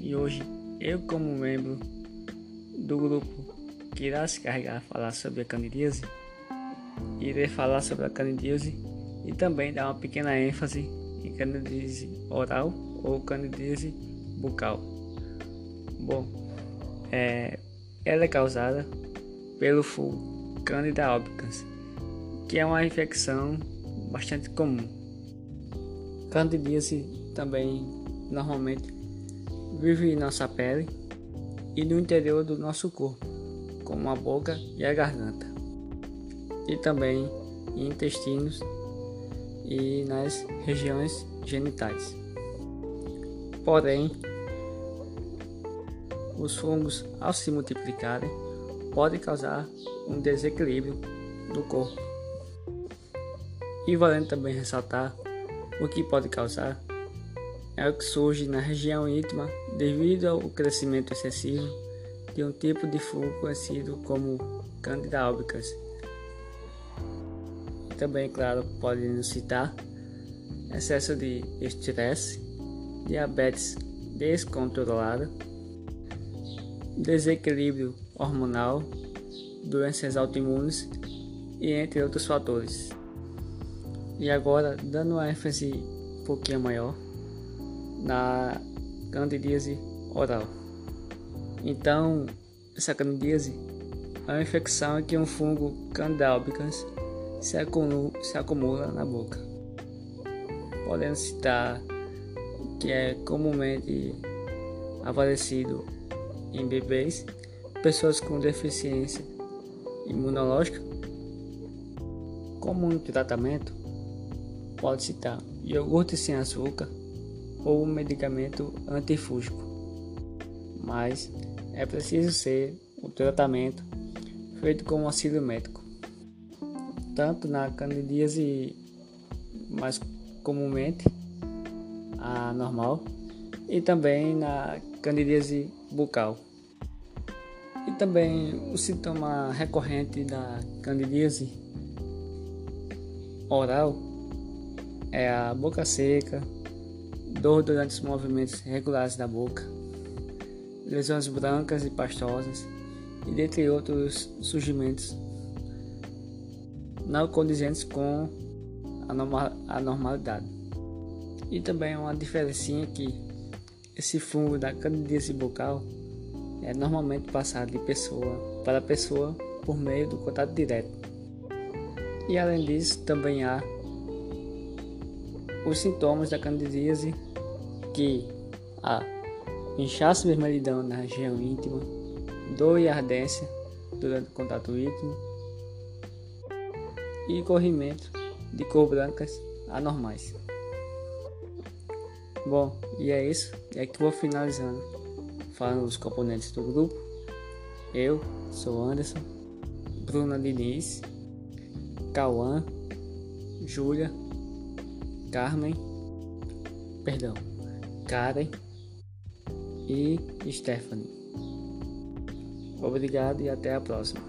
E hoje eu, como membro do grupo que irá se carregar a falar sobre a candidíase, irei falar sobre a candidíase e também dar uma pequena ênfase em candidíase oral ou candidíase bucal. Bom, é, ela é causada pelo fungo Candida albicans, que é uma infecção bastante comum. Candidíase também normalmente vive em nossa pele e no interior do nosso corpo, como a boca e a garganta, e também em intestinos e nas regiões genitais. Porém, os fungos, ao se multiplicarem, podem causar um desequilíbrio no corpo. E valendo também ressaltar o que pode causar é o que surge na região íntima devido ao crescimento excessivo de um tipo de fungo conhecido como Candida albicans. Também, claro, podemos citar excesso de estresse, diabetes descontrolada, desequilíbrio hormonal, doenças autoimunes e entre outros fatores. E agora, dando uma ênfase um pouquinho maior na candidíase oral. Então, essa candidíase é uma infecção em que um fungo Candida albicans se se acumula na boca. Podemos citar que é comumente aparecido em bebês, pessoas com deficiência imunológica. Como um tratamento, pode citar iogurte sem açúcar ou um medicamento antifúngico, mas é preciso ser o tratamento feito com auxílio médico, tanto na candidíase mais comumente a normal e também na candidíase bucal. E também o sintoma recorrente da candidíase oral é a boca seca, dor durante os movimentos regulares da boca, lesões brancas e pastosas e dentre outros surgimentos não condizentes com a, normal, a normalidade. E também uma diferencinha que esse fungo da candidíase bucal é normalmente passado de pessoa para pessoa por meio do contato direto. E além disso, também há os sintomas da candidíase que há inchaço e vermelhidão na região íntima, dor e ardência durante o contato íntimo e corrimento de cor brancas anormais. Bom, e é isso. É que vou finalizando falando dos componentes do grupo. Eu sou Anderson, Bruna Diniz, Cauã, Júlia, Carmen, perdão, Karen e Stephanie. Obrigado e até a próxima.